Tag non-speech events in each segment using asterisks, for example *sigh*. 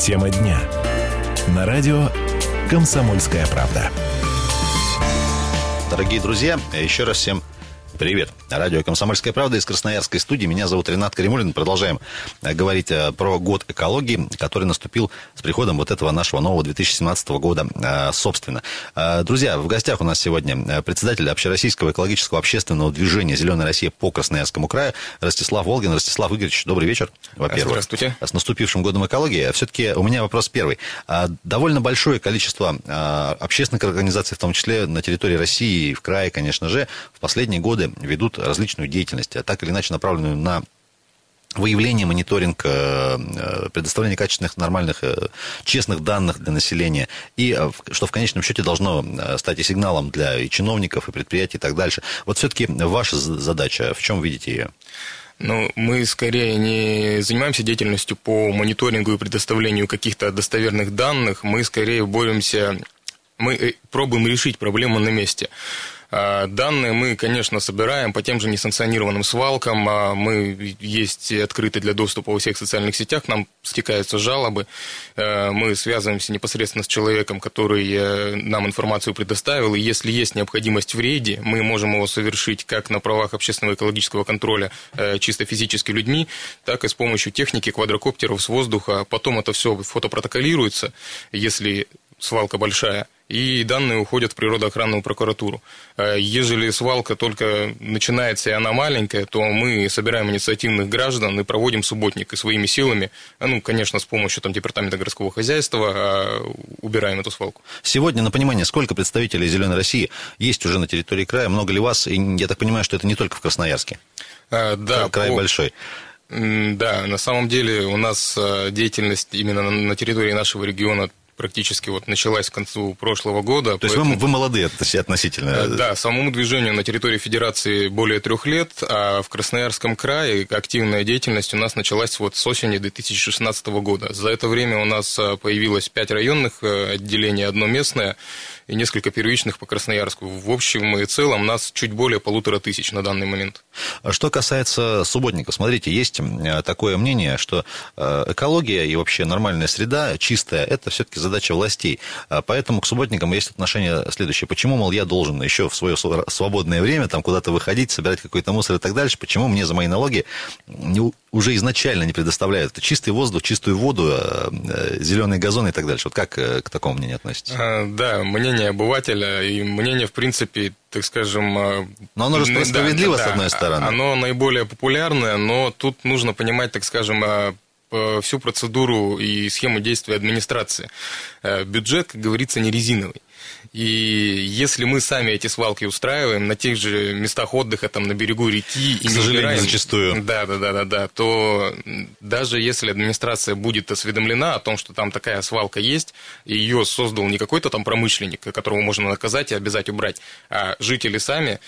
Тема дня. На радио «Комсомольская правда». Дорогие друзья, еще раз всем Привет. Радио «Комсомольская правда» из Красноярской студии. Меня зовут Ренат Каримулин. Продолжаем э, говорить э, про год экологии, который наступил с приходом вот этого нашего нового 2017 года, э, собственно. Друзья, в гостях у нас сегодня председатель Общероссийского экологического общественного движения «Зеленая Россия» по Красноярскому краю Ростислав Волгин. Ростислав Игоревич, добрый вечер, во-первых. Здравствуйте. С наступившим годом экологии. Все-таки у меня вопрос первый. Довольно большое количество общественных организаций, в том числе на территории России и в крае, конечно же, в последние годы ведут различную деятельность, а так или иначе направленную на выявление, мониторинг, э, э, предоставление качественных, нормальных, э, честных данных для населения, и что в конечном счете должно стать и сигналом для и чиновников, и предприятий, и так дальше. Вот все-таки ваша задача, в чем видите ее? Ну, мы скорее не занимаемся деятельностью по мониторингу и предоставлению каких-то достоверных данных, мы скорее боремся, мы пробуем решить проблему на месте. А, данные мы, конечно, собираем по тем же несанкционированным свалкам. А, мы есть открыты для доступа во всех социальных сетях. Нам стекаются жалобы. А, мы связываемся непосредственно с человеком, который э, нам информацию предоставил. И если есть необходимость в рейде, мы можем его совершить как на правах общественного экологического контроля э, чисто физически людьми, так и с помощью техники квадрокоптеров с воздуха. Потом это все фотопротоколируется, если свалка большая, и данные уходят в природоохранную прокуратуру. Э, ежели свалка только начинается и она маленькая, то мы собираем инициативных граждан и проводим субботник и своими силами, э, ну, конечно, с помощью там, департамента городского хозяйства, э, убираем эту свалку. Сегодня, на понимание, сколько представителей «Зеленой России» есть уже на территории края? Много ли вас? И я так понимаю, что это не только в Красноярске. Да, край по... большой. Да, на самом деле у нас деятельность именно на территории нашего региона практически вот началась к концу прошлого года. То поэтому... есть вы, вы молодые относительно? Э, да, самому движению на территории Федерации более трех лет, а в Красноярском крае активная деятельность у нас началась вот с осени 2016 года. За это время у нас э, появилось пять районных э, отделений, одно местное и несколько первичных по Красноярску. В общем и целом нас чуть более полутора тысяч на данный момент. А что касается субботников, смотрите, есть такое мнение, что экология и вообще нормальная среда чистая, это все-таки задача властей. А поэтому к субботникам есть отношение следующее. Почему, мол, я должен еще в свое свободное время там куда-то выходить, собирать какой-то мусор и так дальше? Почему мне за мои налоги не, уже изначально не предоставляют чистый воздух, чистую воду, э, э, зеленый газон и так дальше? Вот как э, к такому мнению относитесь? А, да, мнение обывателя и мнение, в принципе, так скажем... Но оно же справедливо, да, с одной стороны. Оно наиболее популярное, но тут нужно понимать, так скажем, Э, всю процедуру и схему действия администрации. Э, бюджет, как говорится, не резиновый. И если мы сами эти свалки устраиваем на тех же местах отдыха, там на берегу реки, и К сожалению, убираем, зачастую. Да, да, да, да, да, то даже если администрация будет осведомлена о том, что там такая свалка есть, и ее создал не какой-то там промышленник, которого можно наказать и обязать убрать, а жители сами,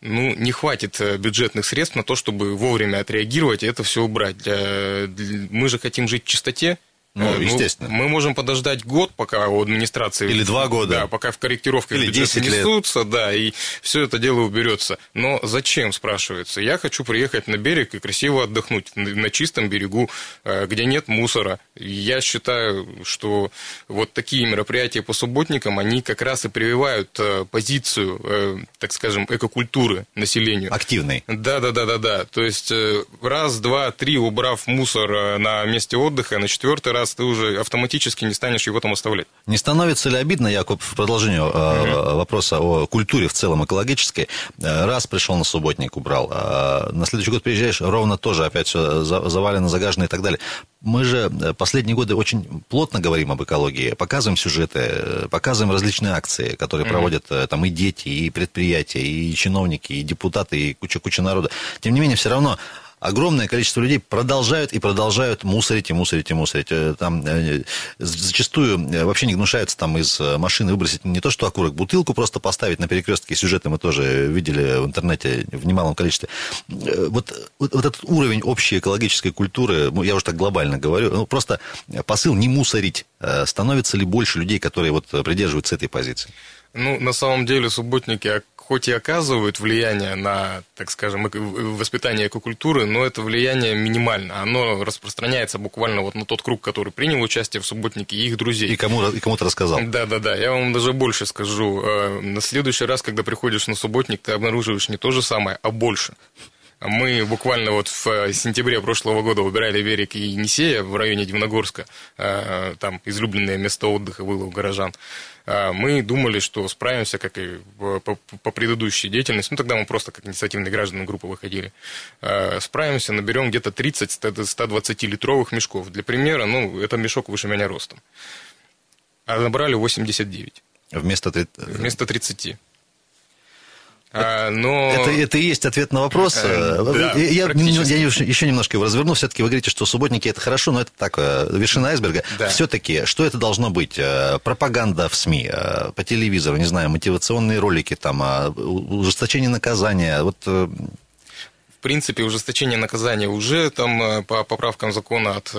ну, не хватит э, бюджетных средств на то, чтобы вовремя отреагировать и это все убрать. Мы же хотим жить в чистоте, ну, ну, естественно. Мы можем подождать год, пока у администрации... Или два года. Да, пока в корректировках Или 10 несутся, лет. да, и все это дело уберется. Но зачем, спрашивается? Я хочу приехать на берег и красиво отдохнуть на чистом берегу, э, где нет мусора. Я считаю, что вот такие мероприятия по субботникам, они как раз и прививают э, позицию, э, так скажем, экокультуры населению. Активной. Да, да, да, да, да. То есть раз, два, три, убрав мусор на месте отдыха, на четвертый раз раз ты уже автоматически не станешь его там оставлять. Не становится ли обидно, Яков, в продолжении угу. вопроса о культуре в целом экологической, э, раз пришел на субботник, убрал, а на следующий год приезжаешь, ровно тоже опять все завалено, загажено и так далее. Мы же последние годы очень плотно говорим об экологии, показываем сюжеты, показываем различные акции, которые mm проводят там и дети, и предприятия, и чиновники, и депутаты, и куча-куча народа. Тем не менее, все равно огромное количество людей продолжают и продолжают мусорить и мусорить и мусорить. Э, там э, зачастую э, вообще не гнушаются там из машины выбросить не то что окурок, бутылку просто поставить на перекрестке. Сюжеты мы тоже видели в интернете в немалом количестве. Вот, вот, вот этот уровень общей экологической культуры, ну, я уже так глобально говорю, ну, просто посыл не мусорить. Становится ли больше людей, которые вот придерживаются этой позиции? Ну, на самом деле, субботники хоть и оказывают влияние на, так скажем, воспитание экокультуры, но это влияние минимально. Оно распространяется буквально вот на тот круг, который принял участие в субботнике, и их друзей. И, кому, и кому-то рассказал. Да-да-да, я вам даже больше скажу. Э, на следующий раз, когда приходишь на субботник, ты обнаруживаешь не то же самое, а больше. Мы буквально вот в э, сентябре прошлого года убирали берег Енисея в районе Дивногорска. Э, там излюбленное место отдыха было у горожан. Э, мы думали, что справимся, как и по, предыдущей деятельности. Ну, тогда мы просто как инициативные граждане группы выходили. Справимся, наберем где-то 30-120 литровых мешков. Для примера, ну, это мешок выше меня ростом. А набрали 89. Вместо, Вместо 30. А, но... это, это и есть ответ на вопрос. Э, да, я, я еще немножко его разверну. Все-таки вы говорите, что субботники это хорошо, но это так, вершина айсберга. Да. Все-таки, что это должно быть? Э, пропаганда в СМИ, э, по телевизору, не знаю, мотивационные ролики, там, а, ужесточение наказания. Вот в принципе, ужесточение наказания уже там по поправкам закона от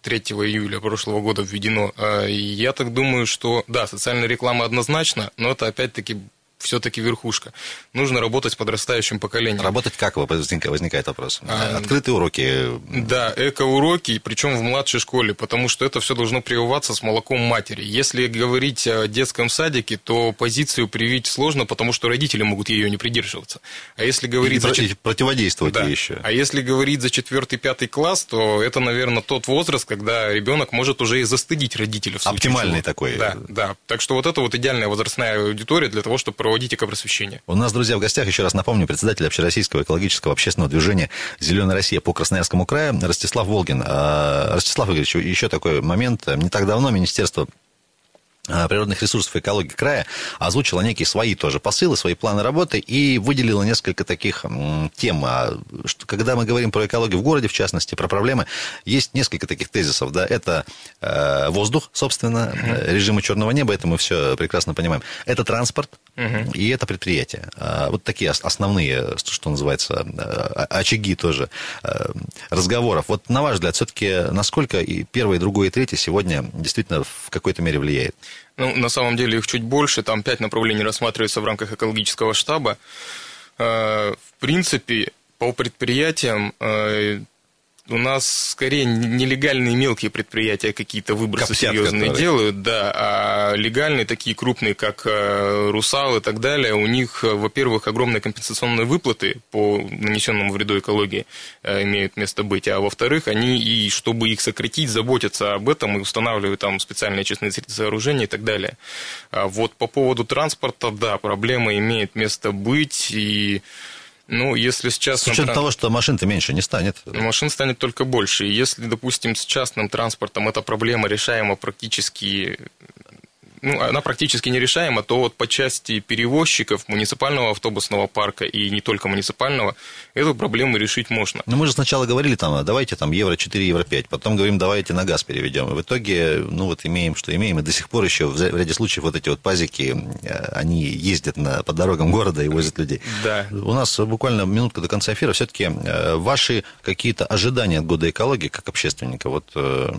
3 июля прошлого года введено. Я так думаю, что да, социальная реклама однозначно, но это опять-таки все-таки верхушка. Нужно работать с подрастающим поколением. Работать как возникает вопрос? А, Открытые уроки? Да, эко-уроки, причем в младшей школе, потому что это все должно прививаться с молоком матери. Если говорить о детском садике, то позицию привить сложно, потому что родители могут ее не придерживаться. А если говорить... И, за... и противодействовать да. еще. А если говорить за четвертый, пятый класс, то это, наверное, тот возраст, когда ребенок может уже и застыдить родителя. В Оптимальный чего. такой. Да, да. Так что вот это вот идеальная возрастная аудитория для того, чтобы проводить экопросвещение. У нас, друзья, в гостях, еще раз напомню, председатель Общероссийского экологического общественного движения «Зеленая Россия» по Красноярскому краю Ростислав Волгин. А, Ростислав Игоревич, еще такой момент. Не так давно Министерство природных ресурсов и экологии края озвучила некие свои тоже посылы, свои планы работы и выделила несколько таких тем. А, когда мы говорим про экологию в городе, в частности, про проблемы, есть несколько таких тезисов. Да? Это э, воздух, собственно, uh-huh. режимы черного неба, это мы все прекрасно понимаем. Это транспорт uh-huh. и это предприятие. А, вот такие основные, что называется, очаги тоже разговоров. Вот на ваш взгляд, все-таки насколько и первое, и другое, и третье сегодня действительно в какой-то мере влияет? Ну, на самом деле их чуть больше, там пять направлений рассматривается в рамках экологического штаба. Э, в принципе, по предприятиям э, у нас скорее нелегальные мелкие предприятия какие-то выбросы Коптят, серьезные которые. делают, да, а легальные такие крупные, как э, Русал и так далее, у них, э, во-первых, огромные компенсационные выплаты по нанесенному вреду экологии э, имеют место быть, а во-вторых, они и чтобы их сократить, заботятся об этом и устанавливают там специальные очистные сооружения и так далее. А вот по поводу транспорта, да, проблема имеет место быть и ну, если с частным... С учетом того, что машин-то меньше не станет. Машин станет только больше. И если, допустим, с частным транспортом эта проблема решаема практически ну, она практически нерешаема, то вот по части перевозчиков муниципального автобусного парка и не только муниципального, эту проблему решить можно. Но мы же сначала говорили, там, давайте там евро 4, евро 5, потом говорим, давайте на газ переведем. И в итоге, ну вот имеем, что имеем, и до сих пор еще в ряде случаев вот эти вот пазики, э, они ездят на, по дорогам города и возят людей. Да. У нас буквально минутка до конца эфира. Все-таки э, ваши какие-то ожидания от года экологии как общественника, вот э,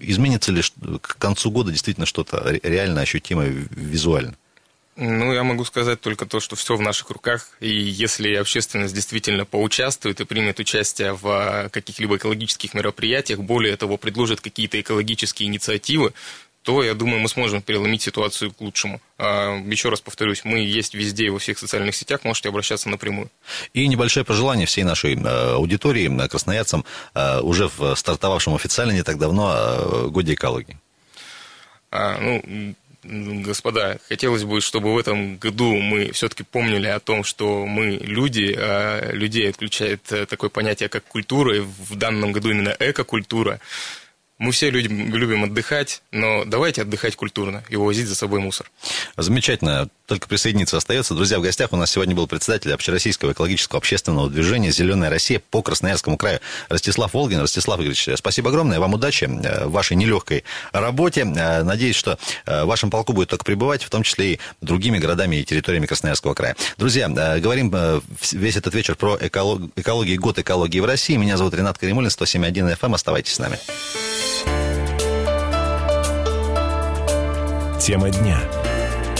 изменится ли к концу года действительно что-то реально реально ощутимо визуально? Ну, я могу сказать только то, что все в наших руках, и если общественность действительно поучаствует и примет участие в а, каких-либо экологических мероприятиях, более того, предложит какие-то экологические инициативы, то, я думаю, мы сможем переломить ситуацию к лучшему. А, еще раз повторюсь, мы есть везде, во всех социальных сетях, можете обращаться напрямую. И небольшое пожелание всей нашей а, аудитории, красноярцам, уже в стартовавшем официально не так давно Годе экологии. А, ну, господа, хотелось бы, чтобы в этом году мы все-таки помнили о том, что мы люди, а людей отключает э, такое понятие, как культура, и в данном году именно эко-культура. Мы все любим, любим отдыхать, но давайте отдыхать культурно и увозить за собой мусор. Замечательно. Только присоединиться остается. Друзья, в гостях у нас сегодня был председатель Общероссийского экологического общественного движения «Зеленая Россия» по Красноярскому краю Ростислав Волгин. Ростислав Игоревич, спасибо огромное. Вам удачи в вашей нелегкой работе. Надеюсь, что в вашем полку будет только пребывать, в том числе и другими городами и территориями Красноярского края. Друзья, говорим весь этот вечер про экологию, год экологии в России. Меня зовут Ренат Каримулин, 107.1 FM. Оставайтесь с нами. Тема дня.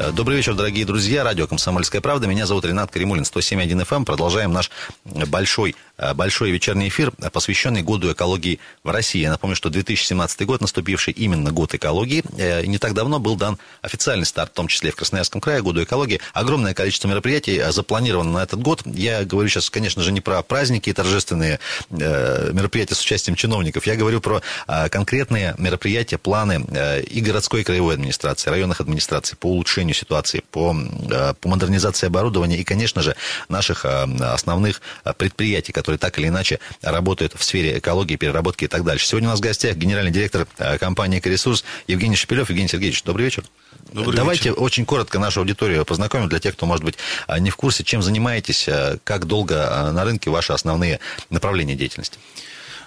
Э, добрый вечер, дорогие друзья. Радио «Комсомольская правда». Меня зовут Ренат Каримулин, 107.1 FM. Продолжаем наш большой, э, большой вечерний эфир, посвященный году экологии в России. Я напомню, что 2017 год, наступивший именно год экологии, э, не так давно был дан официальный старт, в том числе в Красноярском крае, году экологии. Огромное количество мероприятий запланировано на этот год. Я говорю сейчас, конечно же, не про праздники и торжественные мероприятия с участием чиновников. Я говорю про конкретные мероприятия, планы и городской, и краевой администрации, районных администраций по улучшению улучшению ситуации, по, э, по модернизации оборудования и, конечно же, наших э, основных э, предприятий, которые так или иначе работают в сфере экологии, переработки и так дальше. Сегодня у нас в гостях генеральный директор компании «Экоресурс» Евгений Шепелев. Евгений Сергеевич, добрый вечер. Добрый Давайте вечер. очень коротко нашу аудиторию познакомим для тех, кто, может быть, не в курсе, чем занимаетесь, как долго на рынке ваши основные направления деятельности.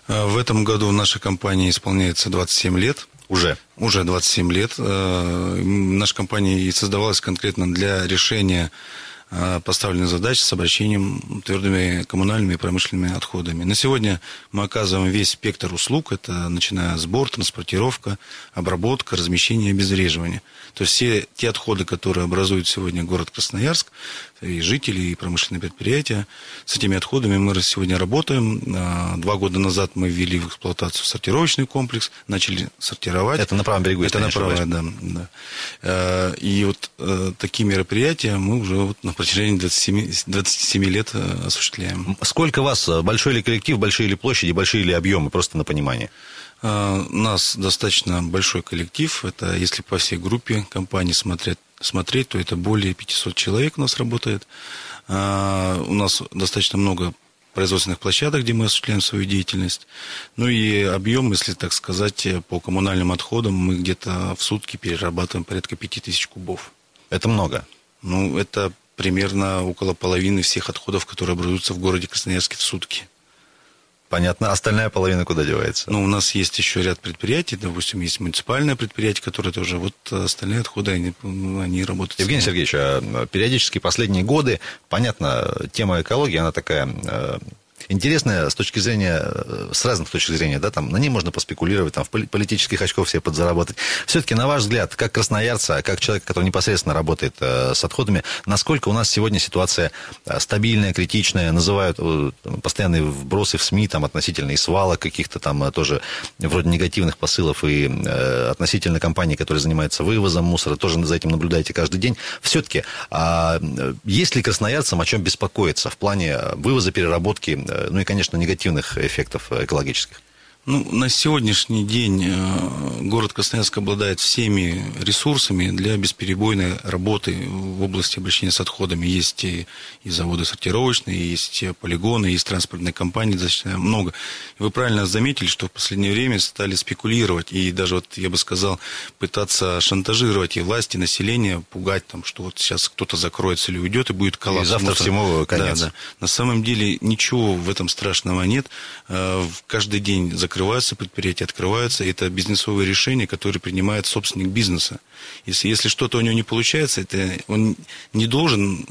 В этом году нашей компании исполняется 27 лет. Уже? Уже 27 лет. Э, наша компания и создавалась конкретно для решения э, поставленных задач с обращением твердыми коммунальными и промышленными отходами. На сегодня мы оказываем весь спектр услуг. Это начиная сбор, транспортировка, обработка, размещение и обезвреживание. То есть все те отходы, которые образуют сегодня город Красноярск, и жители, и промышленные предприятия, с этими отходами мы сегодня работаем. А, два года назад мы ввели в эксплуатацию сортировочный комплекс, начали сортировать. Это на правом берегу, Это на правом, да, да. А, и вот э, такие мероприятия мы уже вот на протяжении 27, 27 лет э, осуществляем. Сколько вас? Большой ли коллектив, большие ли площади, большие ли объемы, просто на понимание? А, у нас достаточно большой коллектив. Это если по всей группе компаний смотреть, смотреть то это более 500 человек у нас работает. А, у нас достаточно много производственных площадок, где мы осуществляем свою деятельность. Ну и объем, если так сказать, по коммунальным отходам мы где-то в сутки перерабатываем порядка 5000 кубов. Это много? Ну, это примерно около половины всех отходов, которые образуются в городе Красноярске в сутки. Понятно. Остальная половина куда девается? Ну, у нас есть еще ряд предприятий. Допустим, есть муниципальное предприятие, которое тоже... Вот остальные отходы, они, они работают... Евгений Сергеевич, а периодически последние годы, понятно, тема экологии, она такая э, интересная с точки зрения, э, с разных точек зрения, да, там, на ней можно поспекулировать, там, в политических очков себе подзаработать. Все-таки, на ваш взгляд, как красноярца, как человек, который непосредственно работает э, с отходами, насколько у нас сегодня ситуация э, стабильная, критичная, называют э, постоянные вбросы в СМИ, там, относительно и свалок каких-то там э, тоже вроде негативных посылов и э, относительно компаний, которые занимаются вывозом мусора, тоже за этим наблюдаете каждый день. Все-таки, а, есть ли красноярцам о чем беспокоиться в плане вывоза, переработки ну и, конечно, негативных эффектов экологических. Ну, на сегодняшний день э, город Красноярск обладает всеми ресурсами для бесперебойной работы в области обращения с отходами. Есть и, и заводы сортировочные, есть полигоны, есть транспортные компании, достаточно много. Вы правильно заметили, что в последнее время стали спекулировать и даже, вот я бы сказал, пытаться шантажировать и власти, и население, пугать, там, что вот сейчас кто-то закроется или уйдет, и будет коллапс. И завтра всему конец. Да, да. На самом деле ничего в этом страшного нет. Э, каждый день закрывается закрываются предприятия, открываются. Это бизнесовые решения, которые принимает собственник бизнеса. Если, если что-то у него не получается, это он не должен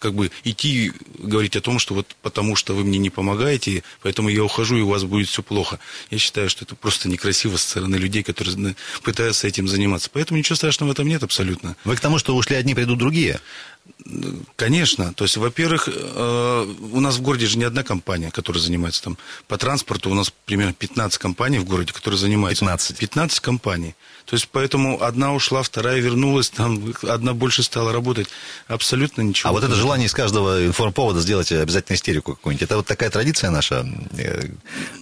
как бы идти говорить о том, что вот потому что вы мне не помогаете, поэтому я ухожу, и у вас будет все плохо. Я считаю, что это просто некрасиво со стороны людей, которые пытаются этим заниматься. Поэтому ничего страшного в этом нет абсолютно. Вы к тому, что ушли одни, придут другие? Конечно. То есть, во-первых, э, у нас в городе же не одна компания, которая занимается там по транспорту. У нас примерно 15 компаний в городе, которые занимаются. 15? 15 компаний. То есть, поэтому одна ушла, вторая вернулась, там одна больше стала работать. Абсолютно ничего. А вот это желание из каждого информповода сделать обязательно истерику какую-нибудь, это вот такая традиция наша, э,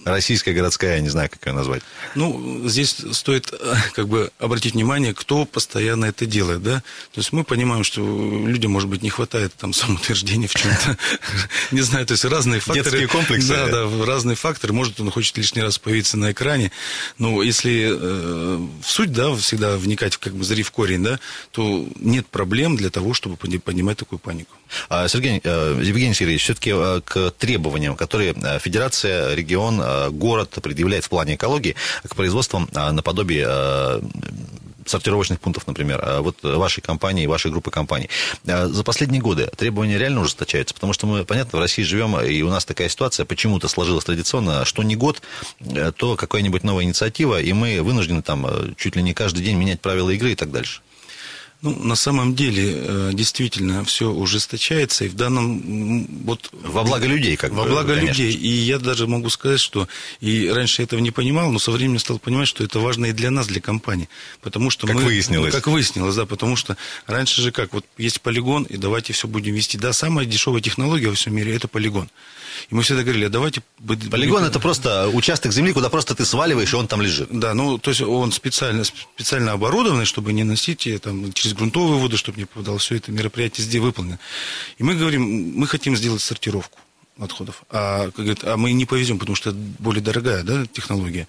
российская, городская, я не знаю, как ее назвать. Ну, здесь стоит э, как бы обратить внимание, кто постоянно это делает, да. То есть, мы понимаем, что людям, может быть, не хватает там самоутверждения в чем-то. *laughs* Не знаю, то есть, разные факторы. Детские комплексы. Да, да, разные факторы. Может, он хочет лишний раз появиться на экране. Но если э, в суть, да, всегда вникать в как бы зри в корень, да, то нет проблем для того, чтобы поднимать такую панику. А, Сергей, э, Евгений Сергеевич, все-таки э, к требованиям, которые Федерация, регион, город предъявляет в плане экологии, к производствам наподобие сортировочных пунктов, например, а вот вашей компании, вашей группы компаний. За последние годы требования реально ужесточаются, потому что мы, понятно, в России живем, и у нас такая ситуация почему-то сложилась традиционно, что не год, то какая-нибудь новая инициатива, и мы вынуждены там чуть ли не каждый день менять правила игры и так дальше. Ну, на самом деле, э, действительно, все ужесточается, и в данном... Вот, во благо людей, как Во бы, благо конечно. людей. И я даже могу сказать, что... И раньше я этого не понимал, но со временем стал понимать, что это важно и для нас, для компании. Потому что как мы... выяснилось. Ну, как выяснилось, да, потому что раньше же как, вот есть полигон, и давайте все будем вести. Да, самая дешевая технология во всем мире – это полигон. И мы всегда говорили, а давайте... Полигон – это просто участок земли, куда просто ты сваливаешь, и он там лежит. Да, ну, то есть он специально, специально оборудованный, чтобы не носить там, через грунтовые воды, чтобы не попадало все это мероприятие здесь выполнено. И мы говорим, мы хотим сделать сортировку отходов. А, как говорит, а мы не повезем, потому что это более дорогая да, технология.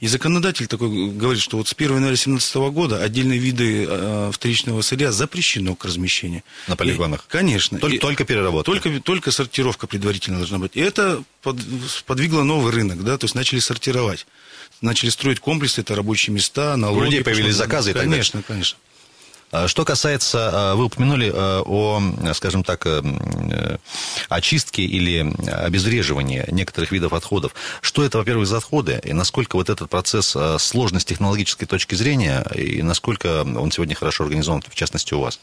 И законодатель такой говорит, что вот с 1 января 2017 года отдельные виды э, вторичного сырья запрещено к размещению. На полигонах? И, конечно. Только, и, только переработка? Только, только сортировка предварительно должна быть. И это под, подвигло новый рынок, да, то есть начали сортировать. Начали строить комплексы, это рабочие места, налоги. У людей появились заказы и так. Конечно, конечно. А что касается, а, вы упомянули а, о, скажем так, э, очистке или обезвреживании некоторых видов отходов. Что это, во-первых, за отходы, и насколько вот этот процесс сложный с технологической точки зрения, и насколько он сегодня хорошо организован, в частности, у вас?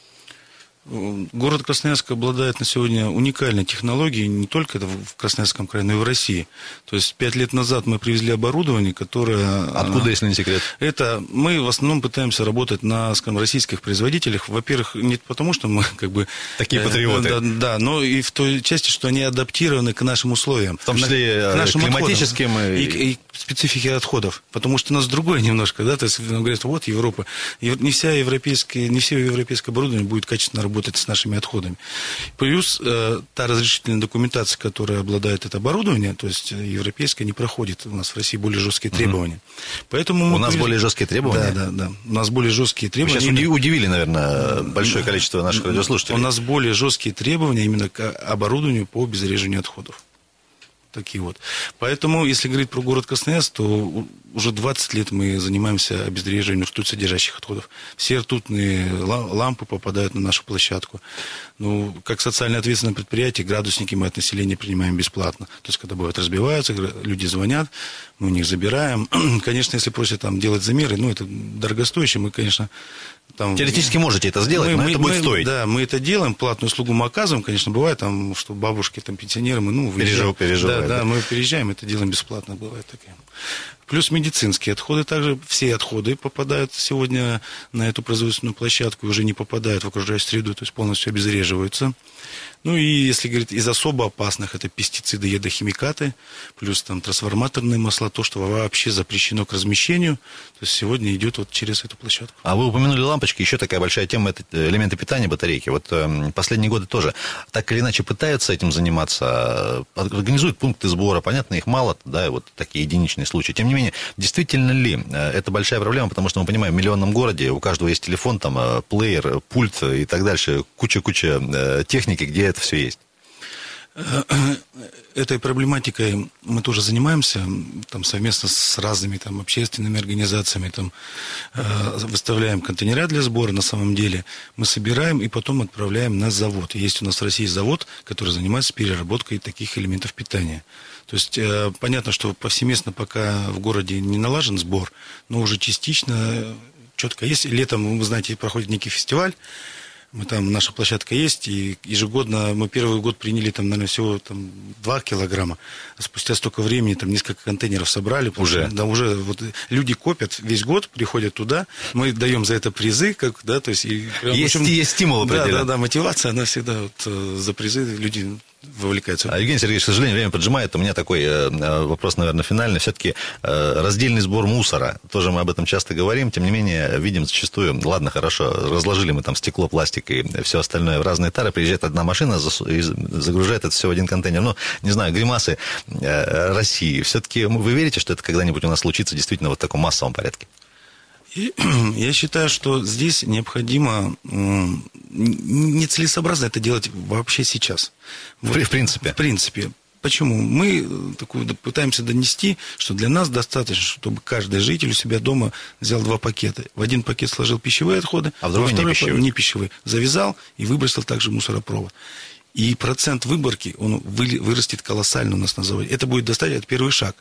Город Красноярск обладает на сегодня уникальной технологией, не только в Красноярском крае, но и в России. То есть пять лет назад мы привезли оборудование, которое... Откуда, если не секрет? Это мы в основном пытаемся работать на, скажем, российских производителях. Во-первых, не потому, что мы как бы... Такие э, патриоты. Да, да, но и в той части, что они адаптированы к нашим условиям. В том числе к нашим климатическим... И... И, и специфике отходов. Потому что у нас другое немножко, да, то есть говорят, вот Европа. Не вся европейская, не все европейское оборудование будет качественно работать работать с нашими отходами. Плюс э, та разрешительная документация, которая обладает это оборудование, то есть э, европейская, не проходит. У нас в России более жесткие требования. Угу. Поэтому у нас более жесткие требования? Да, да, да. У нас более жесткие требования. Вы сейчас удивили, наверное, большое количество наших радиослушателей. У нас более жесткие требования именно к оборудованию по обезвреживанию отходов такие вот. Поэтому, если говорить про город Красноярск, то уже 20 лет мы занимаемся обезвреживанием ртуть содержащих отходов. Все ртутные лампы попадают на нашу площадку. Ну, как социально ответственное предприятие, градусники мы от населения принимаем бесплатно. То есть, когда бывают разбиваются, люди звонят, мы у них забираем. *clears throat* Конечно, если просят там делать замеры, ну, это дорогостоящее, мы, конечно, там, Теоретически можете это сделать, мы, но мы, это будет мы, стоить. Да, мы это делаем, платную услугу мы оказываем. Конечно, бывает там, что бабушки, там, пенсионеры, мы, ну, выезжаем. Пережив, да, да, мы переезжаем, это делаем бесплатно, бывает такие. Плюс медицинские отходы также, все отходы попадают сегодня на эту производственную площадку и уже не попадают в окружающую среду, то есть полностью обезвреживаются. Ну и если говорить из особо опасных, это пестициды, ядохимикаты, плюс там трансформаторные масла, то, что вообще запрещено к размещению, то есть сегодня идет вот через эту площадку. А вы упомянули лампочки, еще такая большая тема, это элементы питания батарейки. Вот э, последние годы тоже так или иначе пытаются этим заниматься, организуют пункты сбора, понятно, их мало, да, вот такие единичные случаи. Тем не менее, действительно ли э, это большая проблема, потому что мы понимаем, в миллионном городе у каждого есть телефон, там, э, плеер, пульт и так дальше, куча-куча э, техники, где это все есть? Этой проблематикой мы тоже занимаемся там, совместно с разными там, общественными организациями. Там, э, выставляем контейнера для сбора. На самом деле мы собираем и потом отправляем на завод. Есть у нас в России завод, который занимается переработкой таких элементов питания. То есть э, понятно, что повсеместно пока в городе не налажен сбор, но уже частично четко есть. Летом, вы знаете, проходит некий фестиваль мы там, наша площадка есть, и ежегодно мы первый год приняли там, наверное, всего там, 2 килограмма. А спустя столько времени там несколько контейнеров собрали. Уже? Да, уже вот люди копят весь год, приходят туда, мы даем за это призы, как, да, то есть... И, есть, общем, есть стимул Да, да, да, мотивация, она всегда вот, э, за призы люди вовлекаются. А, Евгений Сергеевич, к сожалению, время поджимает. У меня такой э, э, вопрос, наверное, финальный. Все-таки э, раздельный сбор мусора. Тоже мы об этом часто говорим. Тем не менее, видим зачастую, ладно, хорошо, разложили мы там стекло, пластик и все остальное в разные тары. Приезжает одна машина и загружает это все в один контейнер. Ну, не знаю, гримасы э, России. Все-таки вы верите, что это когда-нибудь у нас случится действительно вот в таком массовом порядке? *clears throat* Я считаю, что здесь необходимо нецелесообразно это делать вообще сейчас. Вот, в принципе. В принципе. Почему? Мы э, такую пытаемся донести, что для нас достаточно, чтобы каждый житель у себя дома взял два пакета. В один пакет сложил пищевые отходы, а в другой не пищевые. не пищевые. Завязал и выбросил также в мусоропровод. И процент выборки, он вырастет колоссально у нас на заводе. Это будет достаточно, это первый шаг.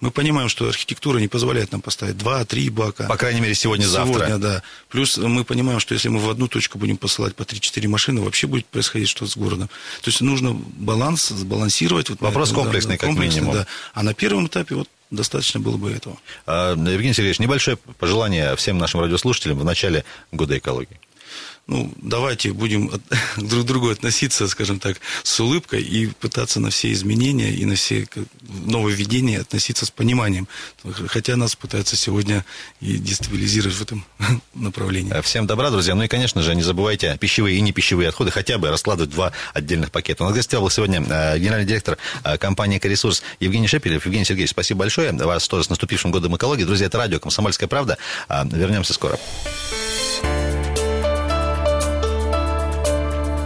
Мы понимаем, что архитектура не позволяет нам поставить два-три бака. По крайней мере, сегодня-завтра. Сегодня, да. Плюс мы понимаем, что если мы в одну точку будем посылать по 3-4 машины, вообще будет происходить что-то с городом. То есть нужно баланс, сбалансировать. Вот Вопрос этом, комплексный, да, как комплексный, минимум. Да. А на первом этапе вот достаточно было бы этого. А, Евгений Сергеевич, небольшое пожелание всем нашим радиослушателям в начале года экологии ну, давайте будем *laughs* друг к другу относиться, скажем так, с улыбкой и пытаться на все изменения и на все нововведения относиться с пониманием. Хотя нас пытаются сегодня и дестабилизировать в этом *laughs* направлении. Всем добра, друзья. Ну и, конечно же, не забывайте пищевые и не пищевые отходы хотя бы раскладывать два отдельных пакета. У нас в гостях был сегодня э, генеральный директор э, компании «Экоресурс» Евгений Шепелев. Евгений Сергеевич, спасибо большое. Вас тоже с наступившим годом экологии. Друзья, это радио «Комсомольская правда». Э, вернемся скоро.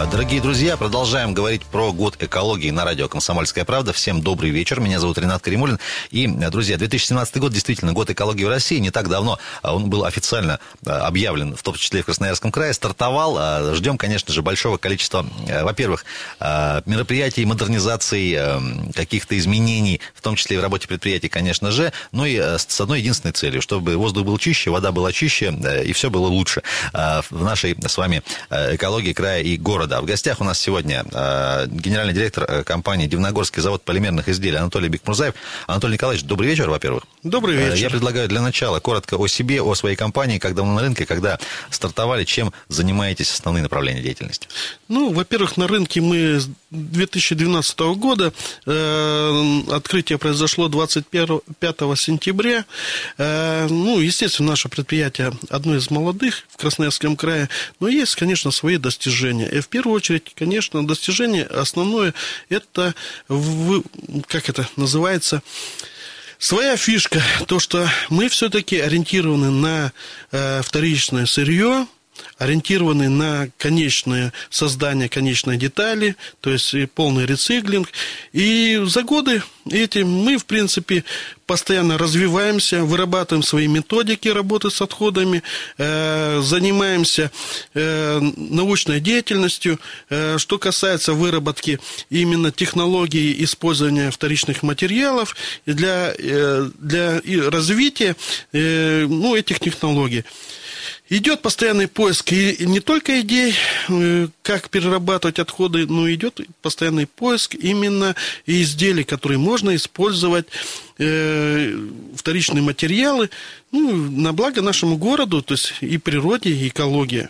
А, дорогие друзья, продолжаем говорить про год экологии на радио «Комсомольская правда». Всем добрый вечер. Меня зовут Ренат Каримулин. И, друзья, 2017 год действительно год экологии в России. Не так давно а, он был официально а, объявлен, в том числе в Красноярском крае. Стартовал. Ждем, конечно же, большого количества, во-первых, мероприятий, модернизаций, каких-то изменений, в том числе и в работе предприятий, конечно же. Ну и с одной единственной целью, чтобы воздух был чище, вода была чище, и все было лучше в нашей с вами экологии края и города да. В гостях у нас сегодня э, генеральный директор э, компании Дивногорский завод полимерных изделий Анатолий Бекмурзаев. Анатолий Николаевич, добрый вечер, во-первых. Добрый э, вечер. Я предлагаю для начала коротко о себе, о своей компании, как давно на рынке, когда стартовали, чем занимаетесь, основные направления деятельности. Ну, во-первых, на рынке мы с 2012 года, э, открытие произошло 25 сентября. Э, ну, естественно, наше предприятие одно из молодых в Красноярском крае, но есть, конечно, свои достижения. И в первую очередь, конечно, достижение основное это, в, как это называется, Своя фишка, то, что мы все-таки ориентированы на э, вторичное сырье, ориентированы на конечное создание конечной детали, то есть полный рециклинг. И за годы эти мы, в принципе, постоянно развиваемся, вырабатываем свои методики работы с отходами, э, занимаемся э, научной деятельностью. Э, что касается выработки именно технологий использования вторичных материалов для, для развития ну, этих технологий. Идет постоянный поиск и не только идей, э, как перерабатывать отходы, но идет постоянный поиск именно изделий, которые можно использовать, э, вторичные материалы, ну, на благо нашему городу, то есть и природе, и экологии.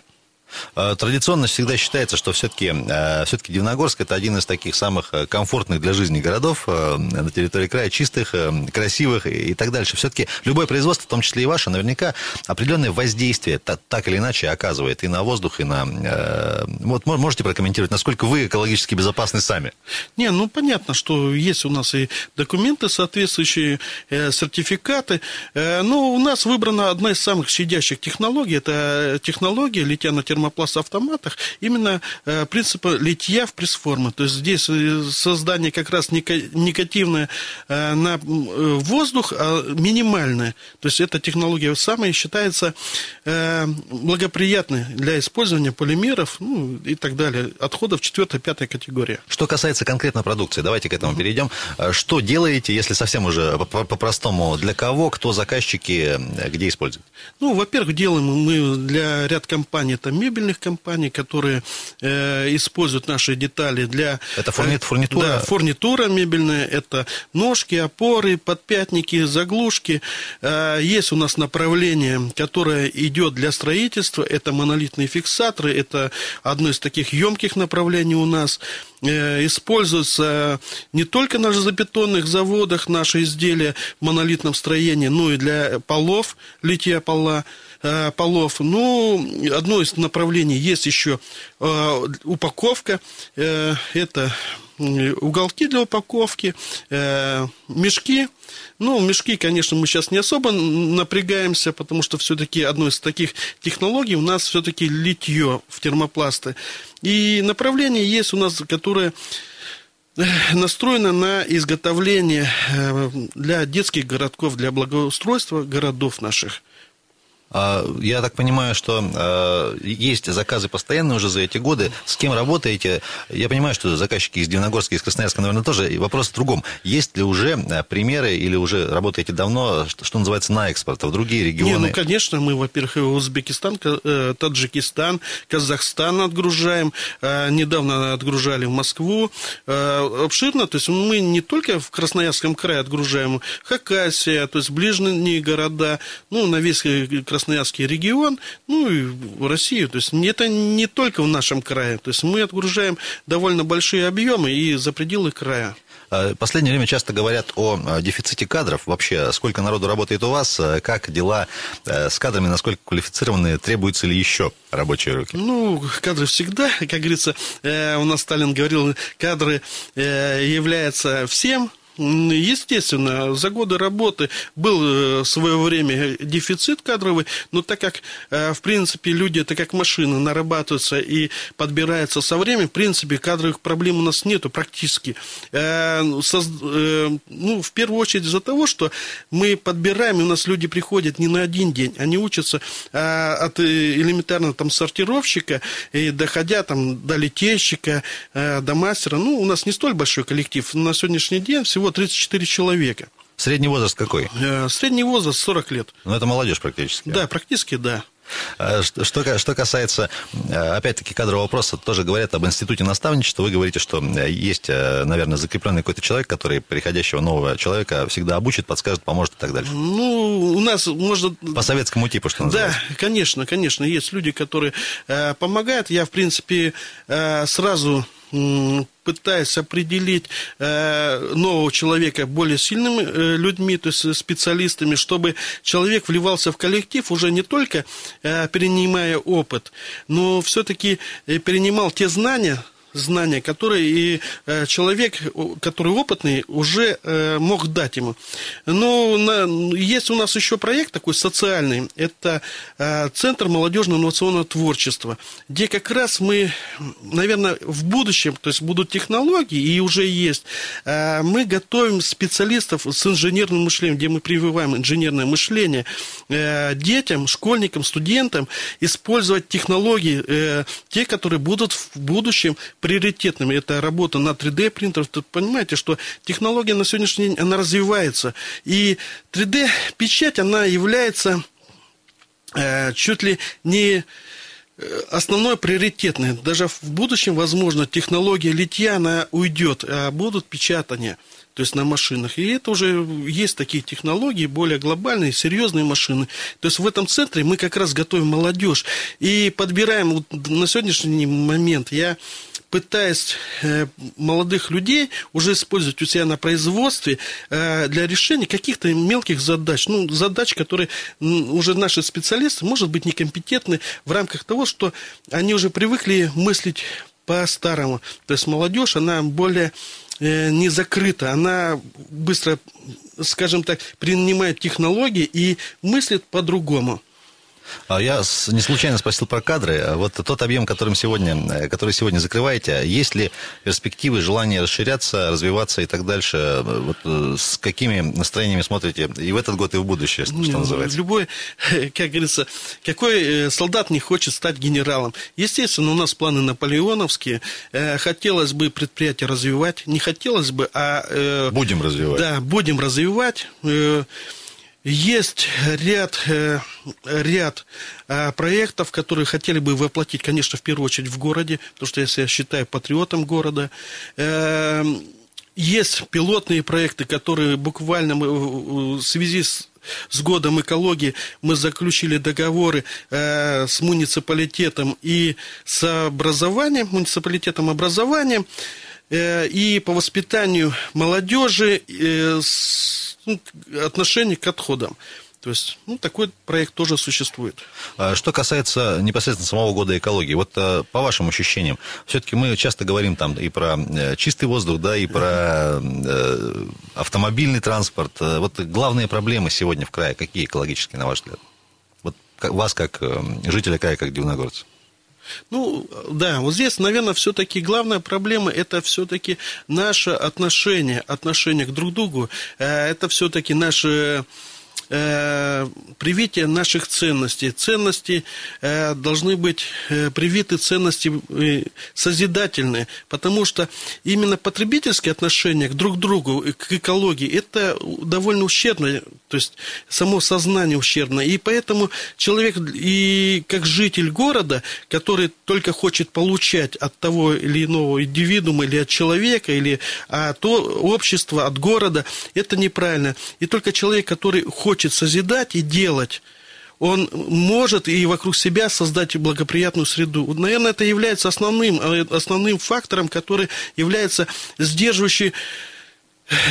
Э, традиционно всегда считается, что все-таки э, все Дивногорск это один из таких самых э, комфортных для жизни городов на территории края, чистых, красивых и так дальше. Все-таки любое производство, в том числе и ваше, наверняка определенное воздействие так или иначе оказывает и на воздух, и на... Вот можете прокомментировать, насколько вы экологически безопасны сами? Не, ну понятно, что есть у нас и документы соответствующие, сертификаты, но у нас выбрана одна из самых щадящих технологий, это технология литья на термо термопласт-автоматах именно э, принципа литья в пресс-формы. То есть здесь э, создание как раз негативное э, на воздух, а минимальное. То есть эта технология самая считается благоприятной для использования полимеров ну, и так далее. Отходов 4-5 категории. Что касается конкретно продукции, давайте к этому перейдем. Что делаете, если совсем уже по-простому, для кого, кто заказчики, где используют? Ну, во-первых, делаем мы для ряд компаний, это мебельных компаний, которые э, используют наши детали для... Это фурнит, фурнитура? Да, фурнитура мебельная, это ножки, опоры, подпятники, заглушки. Э, есть у нас направление, которое идет для строительства, это монолитные фиксаторы, это одно из таких емких направлений у нас э, используются не только на железобетонных заводах наши изделия в монолитном строении, но и для полов, литья пола. Э, полов. Ну, одно из направлений есть еще э, упаковка. Э, это уголки для упаковки, мешки. Ну, мешки, конечно, мы сейчас не особо напрягаемся, потому что все-таки одной из таких технологий у нас все-таки литье в термопласты. И направление есть у нас, которое настроено на изготовление для детских городков, для благоустройства городов наших. А, я так понимаю, что а, есть заказы постоянные уже за эти годы. С кем работаете? Я понимаю, что заказчики из Дивногорска, из Красноярска, наверное, тоже. И вопрос в другом. Есть ли уже а, примеры или уже работаете давно, что называется, на экспорт в другие регионы? Не, ну, конечно, мы, во-первых, Узбекистан, э, Таджикистан, Казахстан отгружаем. Недавно отгружали в Москву. Обширно, то есть мы не только в Красноярском крае отгружаем, Хакасия, то есть ближние города, ну, на весь Красноярский Красноярский регион, ну и в Россию. То есть это не только в нашем крае. То есть мы отгружаем довольно большие объемы и за пределы края. А, последнее время часто говорят о а, дефиците кадров. Вообще, сколько народу работает у вас, а, как дела с кадрами, насколько квалифицированные, требуются ли еще рабочие руки? Ну, кадры всегда, как говорится, э, у нас Сталин говорил, кадры э, являются всем, Естественно, за годы работы был э, в свое время дефицит кадровый, но так как, э, в принципе, люди, это как машины, нарабатываются и подбираются со временем, в принципе, кадровых проблем у нас нету практически. Э, ну, в первую очередь из-за того, что мы подбираем, и у нас люди приходят не на один день, они учатся от элементарно там сортировщика, и доходя там до литейщика, до мастера. Ну, у нас не столь большой коллектив. На сегодняшний день всего всего 34 человека. Средний возраст какой? Э, средний возраст 40 лет. Ну, это молодежь практически. Да, практически, да. А что, что касается, э, опять-таки, кадрового вопроса, тоже говорят об институте наставничества. Вы говорите, что э, есть, наверное, закрепленный какой-то человек, который приходящего нового человека всегда обучит, подскажет, поможет и так далее. Ну, у нас можно... По советскому типу, что называется. Да, конечно, конечно. Есть люди, которые э, помогают. Я, в принципе, э, сразу пытаясь определить э, нового человека более сильными э, людьми, то есть специалистами, чтобы человек вливался в коллектив уже не только э, перенимая опыт, но все-таки перенимал те знания, знания, которые и э, человек, который опытный, уже э, мог дать ему. Но на, есть у нас еще проект такой социальный, это э, Центр молодежного инновационного творчества, где как раз мы, наверное, в будущем, то есть будут технологии, и уже есть, мы готовим специалистов с инженерным мышлением, где мы прививаем инженерное мышление детям, школьникам, студентам, использовать технологии, те, которые будут в будущем приоритетными. Это работа на 3D-принтерах. Вы понимаете, что технология на сегодняшний день, она развивается. И 3D-печать, она является э, чуть ли не э, основной приоритетной. Даже в будущем, возможно, технология литья, она уйдет, а будут печатания то есть на машинах. И это уже есть такие технологии, более глобальные, серьезные машины. То есть в этом центре мы как раз готовим молодежь и подбираем вот на сегодняшний момент. Я пытаясь э, молодых людей уже использовать у себя на производстве э, для решения каких-то мелких задач. Ну, задач, которые уже наши специалисты, может быть, некомпетентны в рамках того, что они уже привыкли мыслить по-старому. То есть молодежь, она более э, не закрыта, она быстро, скажем так, принимает технологии и мыслит по-другому. А я не случайно спросил про кадры. Вот тот объем, которым сегодня, э, который сегодня закрываете, есть ли перспективы, желание расширяться, развиваться и так дальше? Вот э, с какими настроениями смотрите и в этот год, и в будущее, что ну, называется? Любой, *laughs* как говорится, какой э, солдат не хочет стать генералом? Естественно, у нас планы наполеоновские. Хотелось бы предприятие развивать, не хотелось бы, а... Будем развивать. Да, будем развивать. Есть ряд, э, ряд э, проектов, которые хотели бы воплотить, конечно, в первую очередь в городе, потому что я себя считаю патриотом города. Э, есть пилотные проекты, которые буквально мы, в связи с с годом экологии мы заключили договоры э, с муниципалитетом и с образованием, муниципалитетом образования и по воспитанию молодежи э, ну, отношение к отходам. То есть, ну, такой проект тоже существует. А что касается непосредственно самого года экологии, вот э, по вашим ощущениям, все-таки мы часто говорим там и про э, чистый воздух, да, и про э, автомобильный транспорт. Вот главные проблемы сегодня в крае какие экологические, на ваш взгляд? Вот вас как жителя края, как дивногорца. Ну, да, вот здесь, наверное, все-таки главная проблема – это все-таки наше отношение, отношение к друг другу. Это все-таки наше э, привитие наших ценностей. Ценности э, должны быть э, привиты ценности э, созидательные, потому что именно потребительские отношения к друг другу, к экологии, это довольно ущербно, то есть само сознание ущербно. И поэтому человек, и как житель города, который только хочет получать от того или иного индивидуума, или от человека, или от общества, от города, это неправильно. И только человек, который хочет хочет созидать и делать, он может и вокруг себя создать благоприятную среду. Наверное, это является основным, э, основным фактором, который является сдерживающий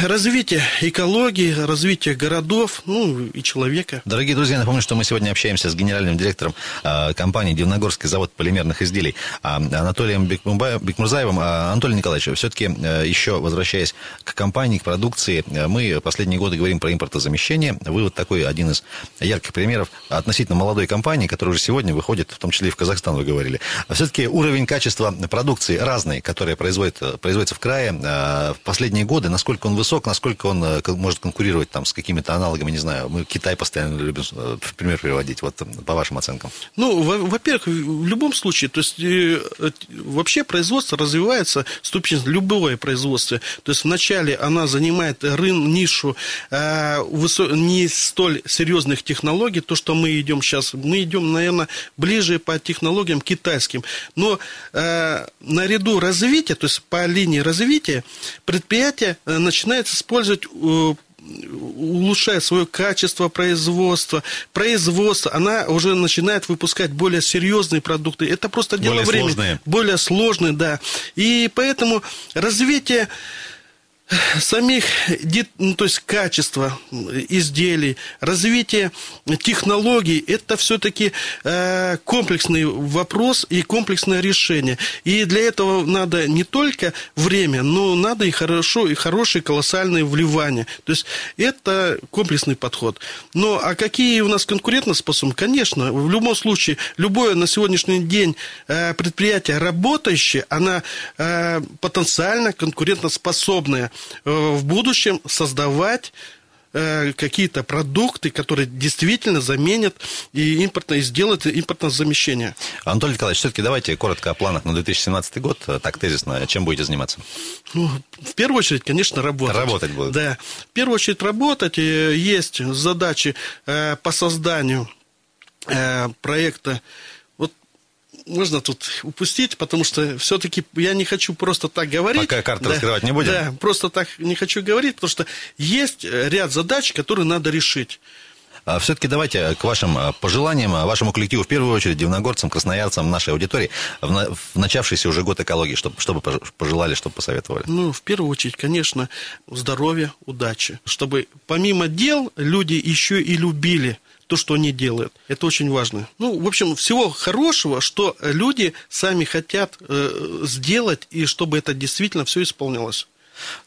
развитие экологии, развитие городов, ну и человека. Дорогие друзья, напомню, что мы сегодня общаемся с генеральным директором э, компании Дивногорский завод полимерных изделий э, Анатолием Бекмурзаевым. Э, Анатолий Николаевич, все-таки э, еще возвращаясь к компании, к продукции, э, мы последние годы говорим про импортозамещение. Вы вот такой один из ярких примеров относительно молодой компании, которая уже сегодня выходит, в том числе и в Казахстан, вы говорили. А все-таки уровень качества продукции разный, которая производит, производится в крае, э, в последние годы, насколько он высок, насколько он э, может конкурировать там с какими-то аналогами, не знаю, мы Китай постоянно любим э, в пример приводить, вот по вашим оценкам. Ну, во-первых, в любом случае, то есть э, вообще производство развивается ступень любое производство. То есть вначале она занимает рын, нишу не столь серьезных технологий, то, что мы идем сейчас, мы идем, наверное, ближе по технологиям китайским. Но наряду развития, то есть по линии развития, предприятие начинает использовать э, улучшает свое качество производства, производство, она уже начинает выпускать более серьезные продукты. Это просто дело более времени. Сложные. Более сложные, да. И поэтому развитие самих, ну, то есть качества изделий, развитие технологий, это все-таки э, комплексный вопрос и комплексное решение. И для этого надо не только время, но надо и хорошо, и хорошее колоссальное вливание. То есть это комплексный подход. Но а какие у нас конкурентоспособны? Конечно, в любом случае, любое на сегодняшний день э, предприятие работающее, она э, потенциально конкурентоспособная. Э, в будущем создавать э, какие-то продукты, которые действительно заменят и импортно, и сделают импортное замещение. Анатолий Николаевич, все-таки давайте коротко о планах на 2017 год, э, так тезисно, чем будете заниматься? Ну, в первую очередь, конечно, работать. Работать будет. Да, в первую очередь работать. Есть задачи по созданию проекта можно тут упустить, потому что все-таки я не хочу просто так говорить. Пока карты да, раскрывать не будем? Да, просто так не хочу говорить, потому что есть ряд задач, которые надо решить. А все-таки давайте к вашим а, пожеланиям, вашему коллективу, в первую очередь, дивногорцам, красноярцам, нашей аудитории, в, на, в начавшийся уже год экологии, чтобы, чтобы пожелали, чтобы посоветовали? Ну, в первую очередь, конечно, здоровья, удачи. Чтобы помимо дел люди еще и любили то, что они делают. Это очень важно. Ну, в общем, всего хорошего, что люди сами хотят э, сделать, и чтобы это действительно все исполнялось.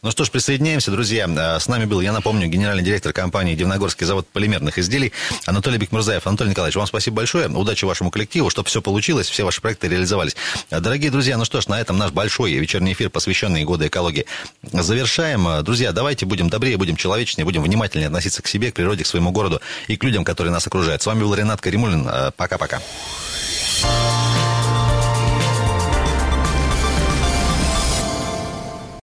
Ну что ж, присоединяемся, друзья. Э, с нами был, я напомню, генеральный директор компании «Дивногорский завод полимерных изделий» Анатолий Бекмурзаев. Анатолий Николаевич, вам спасибо большое. Удачи вашему коллективу, чтобы все получилось, все ваши проекты реализовались. Э, дорогие друзья, ну что ж, на этом наш большой вечерний эфир, посвященный году экологии, завершаем. Э, друзья, давайте будем добрее, будем человечнее, будем внимательнее относиться к себе, к природе, к своему городу и к людям, которые нас окружают. С вами был Ренат Каримулин. Пока-пока.